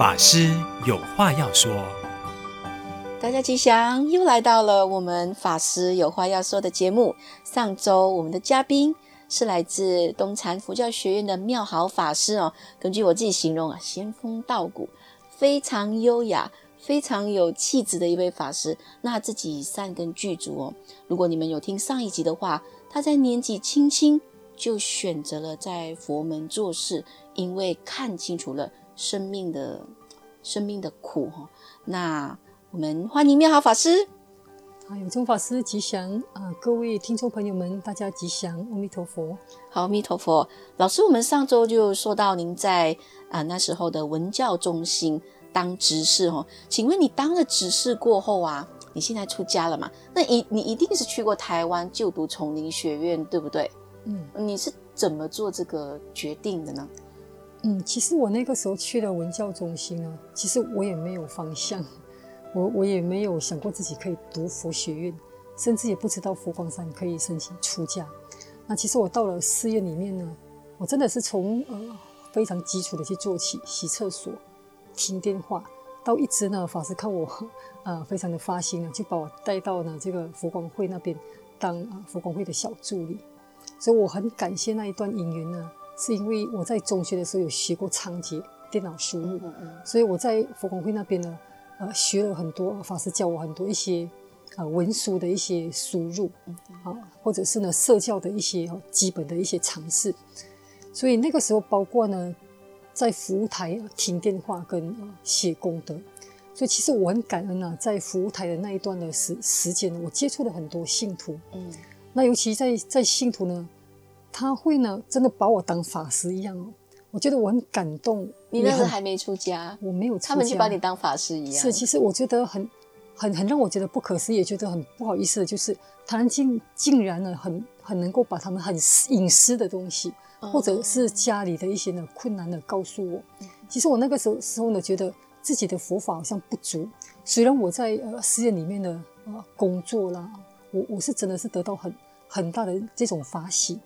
法师有话要说，大家吉祥，又来到了我们法师有话要说的节目。上周我们的嘉宾是来自东禅佛教学院的妙好法师哦。根据我自己形容啊，仙风道骨，非常优雅、非常有气质的一位法师。那自己善根具足哦。如果你们有听上一集的话，他在年纪轻轻就选择了在佛门做事，因为看清楚了生命的生命的苦哈。那我们欢迎妙好法师。啊，有宗法师吉祥啊、呃！各位听众朋友们，大家吉祥，阿弥陀佛。好，阿弥陀佛。老师，我们上周就说到您在啊、呃、那时候的文教中心当执事哦。请问你当了执事过后啊？你现在出家了嘛？那一你一定是去过台湾就读丛林学院，对不对？嗯，你是怎么做这个决定的呢？嗯，其实我那个时候去了文教中心呢，其实我也没有方向，我我也没有想过自己可以读佛学院，甚至也不知道佛光山可以申请出家。那其实我到了寺院里面呢，我真的是从呃非常基础的去做起，洗厕所、听电话。到一直呢，法师看我，呃，非常的发心啊，就把我带到呢这个佛光会那边当啊佛光会的小助理，所以我很感谢那一段因缘呢，是因为我在中学的时候有学过仓颉电脑输入，嗯嗯，所以我在佛光会那边呢，呃，学了很多法师教我很多一些啊、呃、文书的一些输入，啊，或者是呢社教的一些基本的一些常识，所以那个时候包括呢。在服务台听电话跟写功德，所以其实我很感恩啊，在服务台的那一段的时时间，我接触了很多信徒。嗯，那尤其在在信徒呢，他会呢真的把我当法师一样哦，我觉得我很感动。你那时候还没出家，我没有出家，他们就把你当法师一样。是，其实我觉得很很很让我觉得不可思议，也觉得很不好意思的，就是他们竟竟然呢很很能够把他们很隐私的东西。或者是家里的一些呢困难呢告诉我，其实我那个时候时候呢，觉得自己的佛法好像不足。虽然我在呃寺院里面的呃工作啦，我我是真的是得到很很大的这种法喜，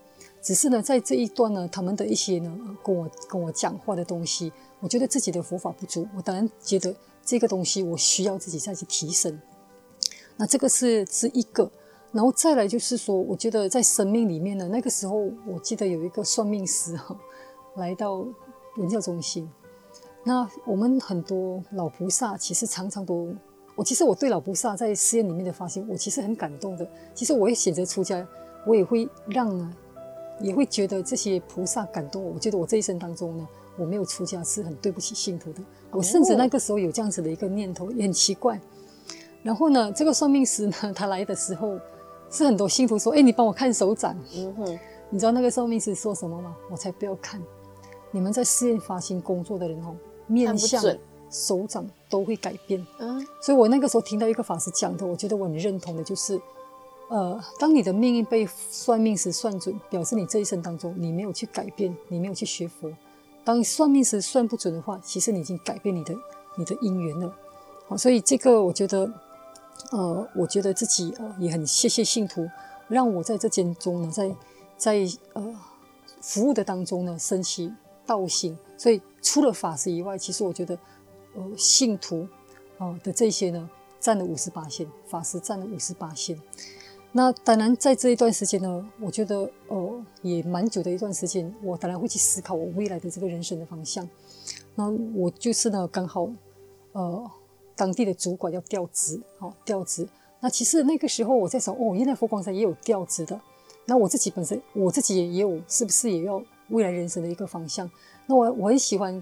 只是呢在这一段呢，他们的一些呢跟我跟我讲话的东西，我觉得自己的佛法不足，我当然觉得这个东西我需要自己再去提升。那这个是是一个。然后再来就是说，我觉得在生命里面呢，那个时候我记得有一个算命师哈，来到文教中心。那我们很多老菩萨其实常常都，我其实我对老菩萨在寺院里面的发心，我其实很感动的。其实我也选择出家，我也会让呢，也会觉得这些菩萨感动我。我觉得我这一生当中呢，我没有出家是很对不起信徒的。我甚至那个时候有这样子的一个念头，也很奇怪。然后呢，这个算命师呢，他来的时候。是很多信徒说：“哎，你帮我看手掌。”嗯哼，你知道那个算命师说什么吗？我才不要看！你们在寺院发心工作的人哦，面相、手掌都会改变。嗯，所以我那个时候听到一个法师讲的，我觉得我很认同的，就是，呃，当你的命运被算命师算准，表示你这一生当中你没有去改变，你没有去学佛。当算命师算不准的话，其实你已经改变你的你的因缘了。好，所以这个我觉得。呃，我觉得自己呃也很谢谢信徒，让我在这间中呢，在在呃服务的当中呢，升起道心。所以除了法师以外，其实我觉得呃信徒啊、的这些呢，占了五十八线，法师占了五十八线。那当然在这一段时间呢，我觉得呃也蛮久的一段时间，我当然会去思考我未来的这个人生的方向。那我就是呢，刚好呃。当地的主管要调职，好调职。那其实那个时候我在想，哦，原来佛光山也有调职的。那我自己本身，我自己也有，是不是也要未来人生的一个方向？那我我很喜欢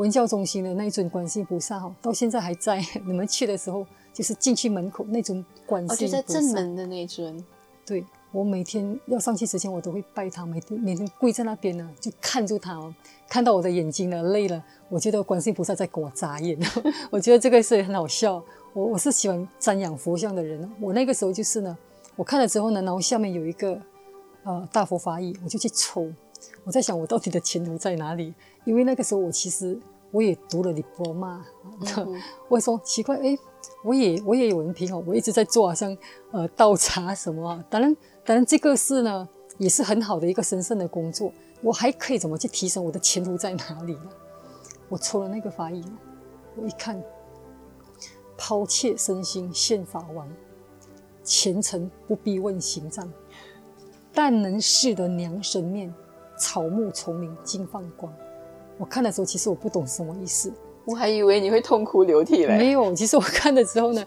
文教中心的那一尊观世音菩萨，哈，到现在还在。你们去的时候，就是进去门口那尊观世音菩萨，哦，就在正门的那尊。对，我每天要上去之前，我都会拜他，每天每天跪在那边呢，就看着他哦。看到我的眼睛了，累了，我觉得观世音菩萨在给我眨眼。我觉得这个是很好笑。我我是喜欢瞻仰佛像的人。我那个时候就是呢，我看了之后呢，然后下面有一个呃大佛法语，我就去抽。我在想，我到底的前途在哪里？因为那个时候我其实我也读了 Diploma。嗯、我说奇怪，哎，我也我也有文凭哦，我一直在做，好像呃倒茶什么。当然，当然这个是呢，也是很好的一个神圣的工作。我还可以怎么去提升我的前途在哪里呢？我抽了那个法印，我一看，抛妾身心献法王，前程不必问行藏，但能识得娘神面，草木丛林尽放光。我看的时候，其实我不懂什么意思，我还以为你会痛哭流涕嘞。没有，其实我看的时候呢，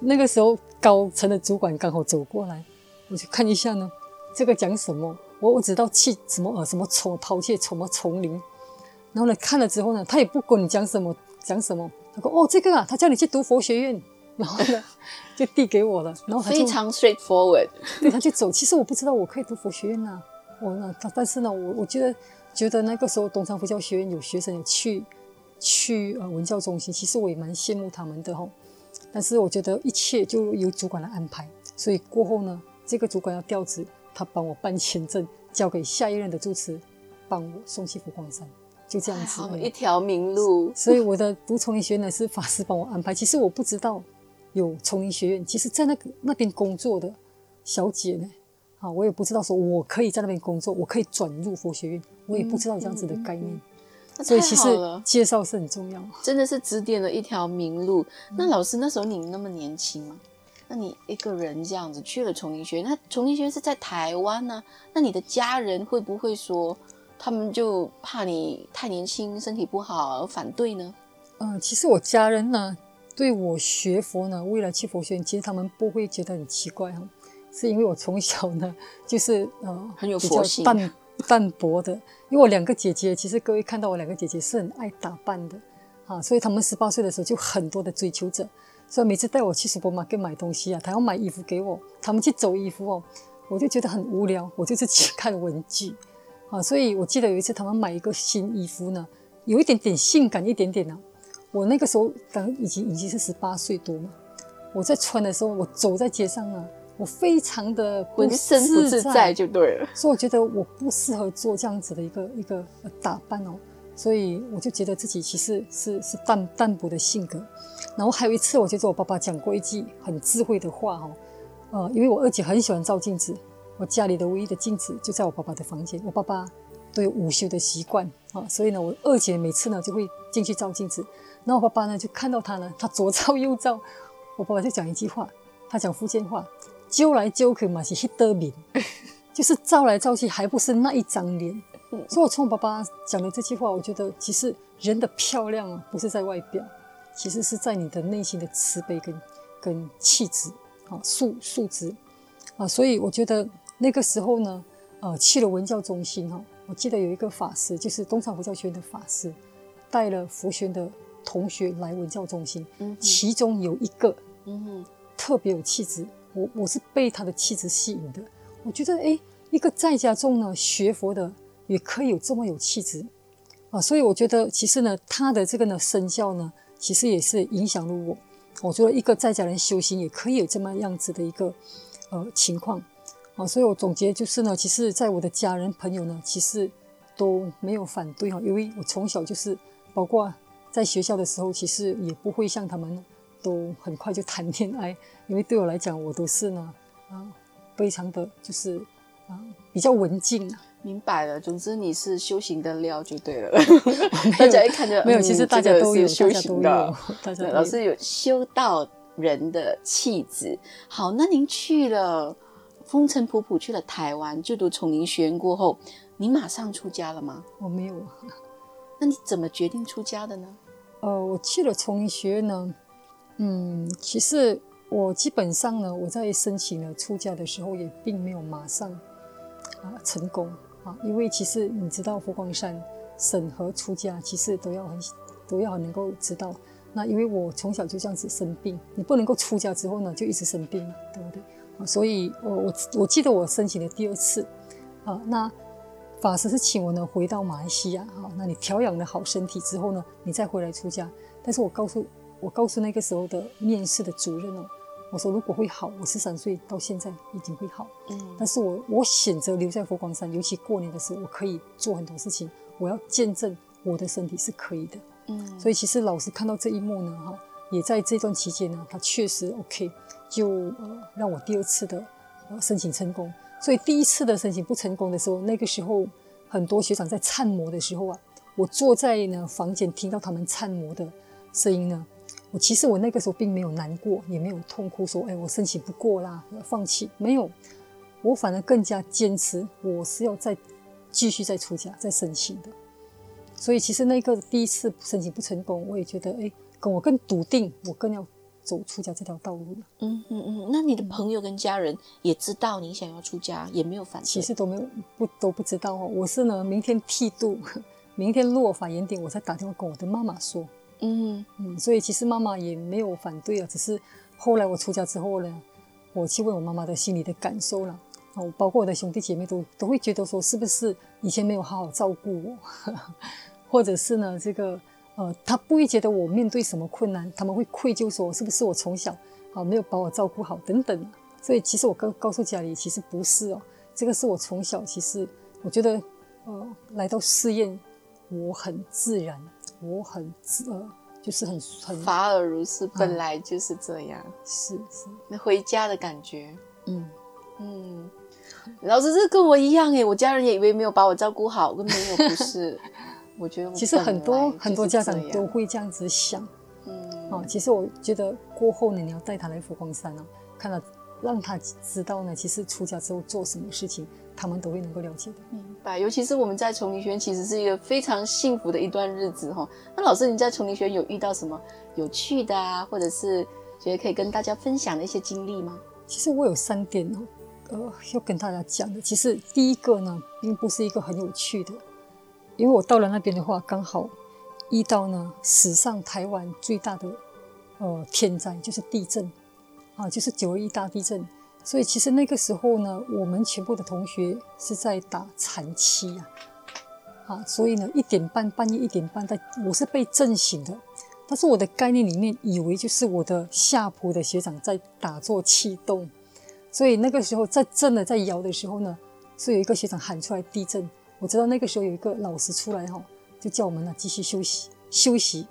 那个时候高层的主管刚好走过来，我就看一下呢，这个讲什么？我我知道去什么呃什么丛抛弃什么丛林，然后呢看了之后呢，他也不管你讲什么讲什么，他说哦这个啊，他叫你去读佛学院，然后呢就递给我了，然后他就非常 straightforward，对，他就走。其实我不知道我可以读佛学院啊，我呢，但是呢，我我觉得觉得那个时候东昌佛教学院有学生有去去呃文教中心，其实我也蛮羡慕他们的吼，但是我觉得一切就由主管来安排，所以过后呢，这个主管要调职。他帮我办签证，交给下一任的住持，帮我送去佛光山，就这样子，好一条明路。所以我的读丛林学院呢是法师帮我安排。其实我不知道有丛林学院，其实在那个那边工作的小姐呢，啊，我也不知道说我可以在那边工作，我可以转入佛学院，我也不知道这样子的概念。嗯嗯、所以其实介绍是很重要，真的是指点了一条明路。那老师那时候你那么年轻吗？那你一个人这样子去了丛林学院，那丛林学院是在台湾呢？那你的家人会不会说，他们就怕你太年轻，身体不好而反对呢？嗯、呃，其实我家人呢，对我学佛呢，未来去佛学院，其实他们不会觉得很奇怪哈，是因为我从小呢，就是呃很有佛性，淡淡薄的。因为我两个姐姐，其实各位看到我两个姐姐是很爱打扮的啊，所以她们十八岁的时候就很多的追求者。所以每次带我去 supermarket 买东西啊，她要买衣服给我，她们去走衣服哦，我就觉得很无聊，我就是去看文具，啊，所以我记得有一次他们买一个新衣服呢，有一点点性感一点点呢，我那个时候等已经已经是十八岁多嘛，我在穿的时候，我走在街上啊，我非常的不自在就对了，所以我觉得我不适合做这样子的一个一个打扮哦。所以我就觉得自己其实是是淡淡薄的性格，然后还有一次，我觉得我爸爸讲过一句很智慧的话哦，呃，因为我二姐很喜欢照镜子，我家里的唯一的镜子就在我爸爸的房间，我爸爸都有午休的习惯啊，所以呢，我二姐每次呢就会进去照镜子，然后我爸爸呢就看到他呢，他左照右照，我爸爸就讲一句话，他讲福建话，揪来揪去嘛是一得面，就是照来照去还不是那一张脸。所以，我从我爸爸讲的这句话，我觉得其实人的漂亮啊，不是在外表，其实是在你的内心的慈悲跟跟气质啊素素质啊。所以，我觉得那个时候呢，呃，去了文教中心哈，我记得有一个法师，就是东厂佛教学院的法师，带了佛学的同学来文教中心，其中有一个，嗯，特别有气质，我我是被他的气质吸引的。我觉得，哎，一个在家中呢学佛的。也可以有这么有气质啊，所以我觉得其实呢，他的这个呢身教呢，其实也是影响了我。我觉得一个在家人修行也可以有这么样子的一个呃情况啊，所以我总结就是呢，其实在我的家人朋友呢，其实都没有反对哈，因为我从小就是包括在学校的时候，其实也不会像他们都很快就谈恋爱，因为对我来讲，我都是呢啊，非常的就是啊比较文静啊。明白了，总之你是修行的料就对了。大家一看就没有，其实大家都有修行的。大家老师有修道人的气质。好，那您去了风尘仆仆，去了台湾就读丛林学院过后，你马上出家了吗？我没有。那你怎么决定出家的呢？呃，我去了丛林学院呢，嗯，其实我基本上呢，我在申请了出家的时候，也并没有马上啊成功。啊，因为其实你知道佛光山审核出家，其实都要很都要能够知道。那因为我从小就这样子生病，你不能够出家之后呢，就一直生病嘛，对不对？啊，所以我我我记得我申请的第二次，啊，那法师是请我呢回到马来西亚，啊，那你调养了好身体之后呢，你再回来出家。但是我告诉我告诉那个时候的面试的主任哦。我说如果会好，我十三岁到现在已经会好。嗯，但是我我选择留在佛光山，尤其过年的时候，我可以做很多事情。我要见证我的身体是可以的。嗯，所以其实老师看到这一幕呢，哈，也在这段期间呢，他确实 OK，就呃让我第二次的呃申请成功。所以第一次的申请不成功的时候，那个时候很多学长在忏摩的时候啊，我坐在呢房间听到他们忏摩的声音呢，我其实我那个时候并没有难过，也没有痛哭，说哎我申请不过啦，要放弃，没有，我反而更加坚持，我是要再继续再出家再申请的。所以其实那个第一次申请不成功，我也觉得哎，跟我更笃定，我更要走出家这条道路了。嗯嗯嗯，那你的朋友跟家人也知道你想要出家，也没有反对？其实都没有不都不知道哦。我是呢，明天剃度，明天落法眼点，我才打电话跟我的妈妈说。嗯嗯，所以其实妈妈也没有反对啊，只是后来我出家之后呢，我去问我妈妈的心里的感受了。哦，包括我的兄弟姐妹都都会觉得说，是不是以前没有好好照顾我？或者是呢，这个呃，他不会觉得我面对什么困难，他们会愧疚说，是不是我从小啊没有把我照顾好等等。所以其实我告告诉家里，其实不是哦，这个是我从小其实我觉得呃来到寺院，我很自然，我很自呃就是很很法尔如是，本来就是这样，嗯、是是。那回家的感觉，嗯。嗯，老师这跟我一样哎，我家人也以为没有把我照顾好，根本没有不是。我觉得其实很多很多家长都会这样子想，嗯，啊，其实我觉得过后呢，你要带他来佛光山哦，看到让他知道呢，其实出家之后做什么事情，他们都会能够了解的。明白，尤其是我们在丛林学院，其实是一个非常幸福的一段日子哈。那老师，你在丛林学院有遇到什么有趣的啊，或者是觉得可以跟大家分享的一些经历吗？其实我有三点哦，呃，要跟大家讲的。其实第一个呢，并不是一个很有趣的。因为我到了那边的话，刚好遇到呢史上台湾最大的呃天灾，就是地震啊，就是九二一大地震。所以其实那个时候呢，我们全部的同学是在打禅七呀，啊，所以呢一点半半夜一点半，在我是被震醒的。但是我的概念里面以为就是我的下铺的学长在打坐气动，所以那个时候在震的在摇的时候呢，是有一个学长喊出来地震。我知道那个时候有一个老师出来哈，就叫我们呢继续休息休息。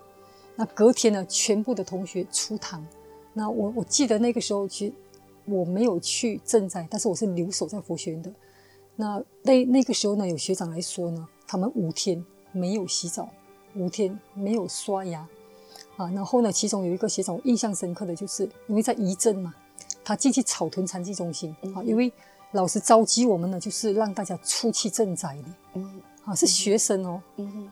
那隔天呢，全部的同学出堂。那我我记得那个时候其我没有去赈灾，但是我是留守在佛学院的。那那那个时候呢，有学长来说呢，他们五天没有洗澡，五天没有刷牙啊。然后呢，其中有一个学长我印象深刻的就是，因为在仪镇嘛，他进去草屯残疾中心啊，因为。老师召集我们呢，就是让大家出去赈灾的，嗯，啊，是学生哦，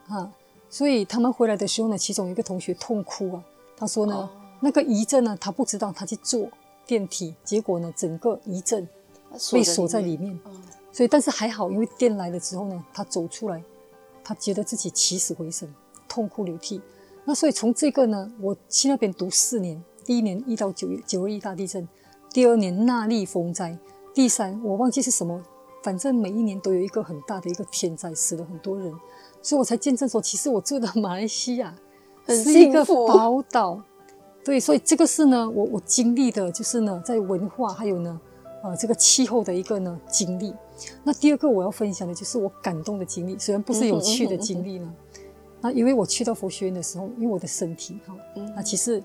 啊，所以他们回来的时候呢，其中有一个同学痛哭啊，他说呢，哦、那个仪镇呢，他不知道他去坐电梯，结果呢，整个一阵被锁在里面，嗯、所以但是还好，因为电来了之后呢，他走出来，他觉得自己起死回生，痛哭流涕。那所以从这个呢，我去那边读四年，第一年遇到九九二一大地震，第二年纳莉风灾。第三，我忘记是什么，反正每一年都有一个很大的一个天灾，死了很多人，所以我才见证说，其实我住的马来西亚是一个宝岛。对，所以这个是呢，我我经历的就是呢，在文化还有呢，呃，这个气候的一个呢经历。那第二个我要分享的就是我感动的经历，虽然不是有趣的经历呢。那因为我去到佛学院的时候，因为我的身体哈，那其实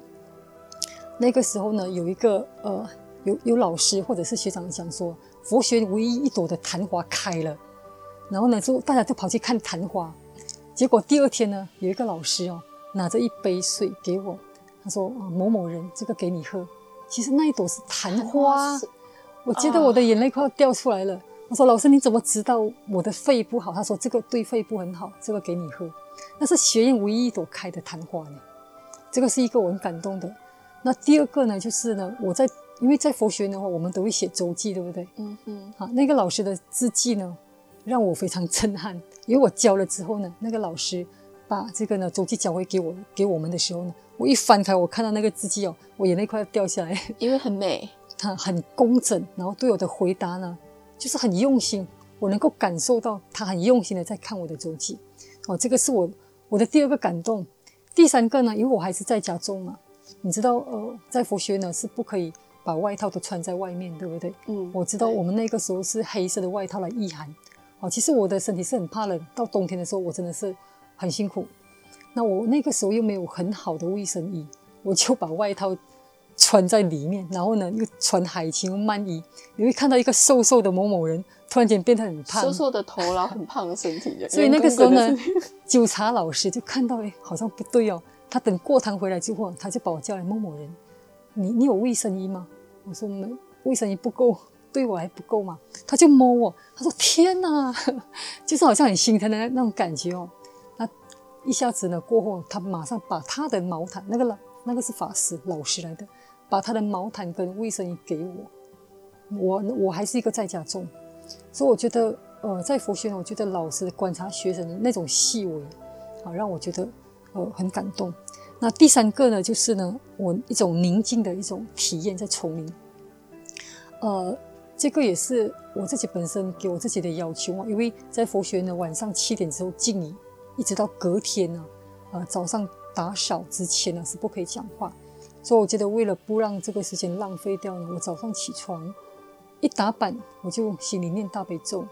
那个时候呢，有一个呃。有有老师或者是学长讲说，佛学唯一一朵的昙花开了，然后呢，就大家都跑去看昙花。结果第二天呢，有一个老师哦，拿着一杯水给我，他说：“啊，某某人，这个给你喝。”其实那一朵是昙花，我觉得我的眼泪快要掉出来了。我说：“老师，你怎么知道我的肺不好？”他说：“这个对肺部很好，这个给你喝。”那是学院唯一一朵开的昙花呢。这个是一个我很感动的。那第二个呢，就是呢，我在。因为在佛学院的话，我们都会写周记，对不对？嗯嗯。好，那个老师的字迹呢，让我非常 震撼。因为我教了之后呢，那个老师把这个呢周记交回给我，给我们的时候呢，我一翻开，我看到那个字迹哦，我眼泪快要掉下来。因为很美，他很工整，然后对我的回答呢，就是很用心。我能够感受到他很用心的在看我的周记。哦，这个是我我的第二个感动。第三个呢，因为我还是在家中嘛，你知道，呃，在佛学呢是不可以。把外套都穿在外面，对不对？嗯，我知道我们那个时候是黑色的外套来御寒。哦，其实我的身体是很怕冷，到冬天的时候我真的是很辛苦。那我那个时候又没有很好的卫生衣，我就把外套穿在里面，然后呢又穿海青慢衣。你会看到一个瘦瘦的某某人，突然间变得很胖，瘦瘦的头，然后很胖的身体。所以那个时候呢，纠 察老师就看到，哎，好像不对哦。他等过堂回来之后，他就把我叫来某某人，你你有卫生衣吗？我说没，卫生衣不够，对我还不够嘛。他就摸我，他说天哪，就是好像很心疼的那种感觉哦。一下子呢过后，他马上把他的毛毯，那个老那个是法师老师来的，把他的毛毯跟卫生衣给我。我我还是一个在家众，所以我觉得呃在佛学呢，我觉得老师观察学生的那种细微，啊让我觉得。呃，很感动。那第三个呢，就是呢，我一种宁静的一种体验在丛林。呃，这个也是我自己本身给我自己的要求啊，因为在佛学呢，晚上七点之后静仪，一直到隔天呢，呃，早上打扫之前呢是不可以讲话。所以我觉得为了不让这个时间浪费掉呢，我早上起床一打板，我就心里念大悲咒，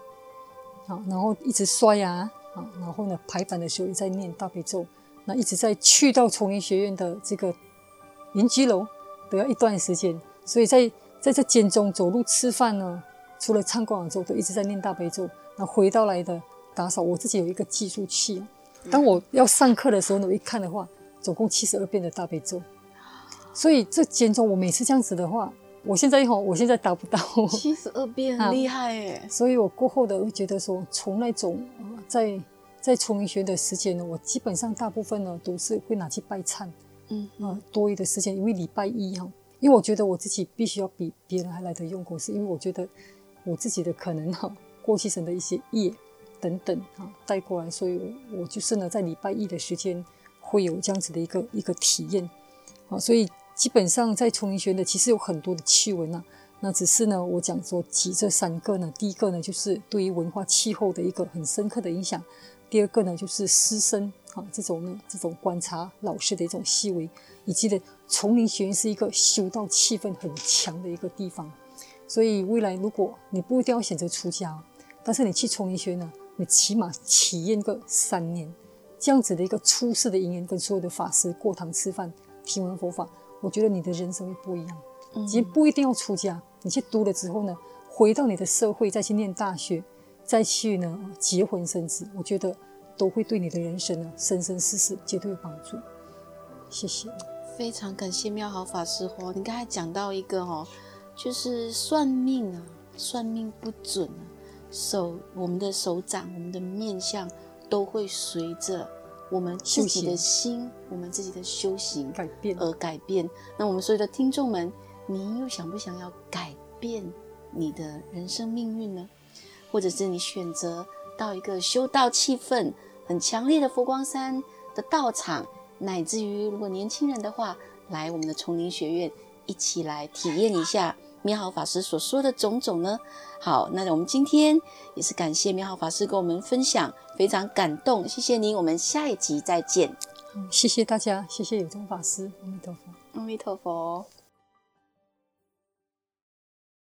好，然后一直刷牙，啊，然后呢排版的时候也在念大悲咒。那一直在去到丛林学院的这个云居楼都要一段时间，所以在在这间中走路吃饭呢，除了参观完之后，都一直在念大悲咒。那回到来的打扫，我自己有一个计数器，当我要上课的时候呢，我一看的话，总共七十二遍的大悲咒。所以这间中我每次这样子的话，我现在一会我现在达不到七十二遍，很厉害耶。所以我过后的会觉得说，从那种在。在丛林学的时间呢，我基本上大部分呢都是会拿去拜忏，嗯啊，多余的时间，因为礼拜一哈，因为我觉得我自己必须要比别人还来得用功，是因为我觉得我自己的可能哈，过去生的一些业等等啊带过来，所以我我就是呢在礼拜一的时间会有这样子的一个一个体验，啊，所以基本上在丛林学的其实有很多的趣闻呐，那只是呢我讲说举这三个呢，第一个呢就是对于文化气候的一个很深刻的影响。第二个呢，就是师生啊，这种呢，这种观察老师的一种细微，以及呢，丛林学院是一个修道气氛很强的一个地方，所以未来如果你不一定要选择出家，但是你去丛林学院呢，你起码体验个三年，这样子的一个出世的因缘，跟所有的法师过堂吃饭、听闻佛法，我觉得你的人生会不一样。嗯，其实不一定要出家，你去读了之后呢，回到你的社会再去念大学。再去呢，结婚生子，我觉得都会对你的人生呢，生生世世绝对有帮助。谢谢，非常感谢妙好法师哦。你刚才讲到一个哦，就是算命啊，算命不准啊，手我们的手掌，我们的面相都会随着我们自己的心，我们自己的修行改变而改变。那我们所有的听众们，你又想不想要改变你的人生命运呢？或者是你选择到一个修道气氛很强烈的佛光山的道场，乃至于如果年轻人的话，来我们的丛林学院一起来体验一下妙好法师所说的种种呢。好，那我们今天也是感谢妙好法师跟我们分享，非常感动，谢谢您，我们下一集再见。谢谢大家，谢谢有宗法师，阿弥陀佛，阿弥陀佛。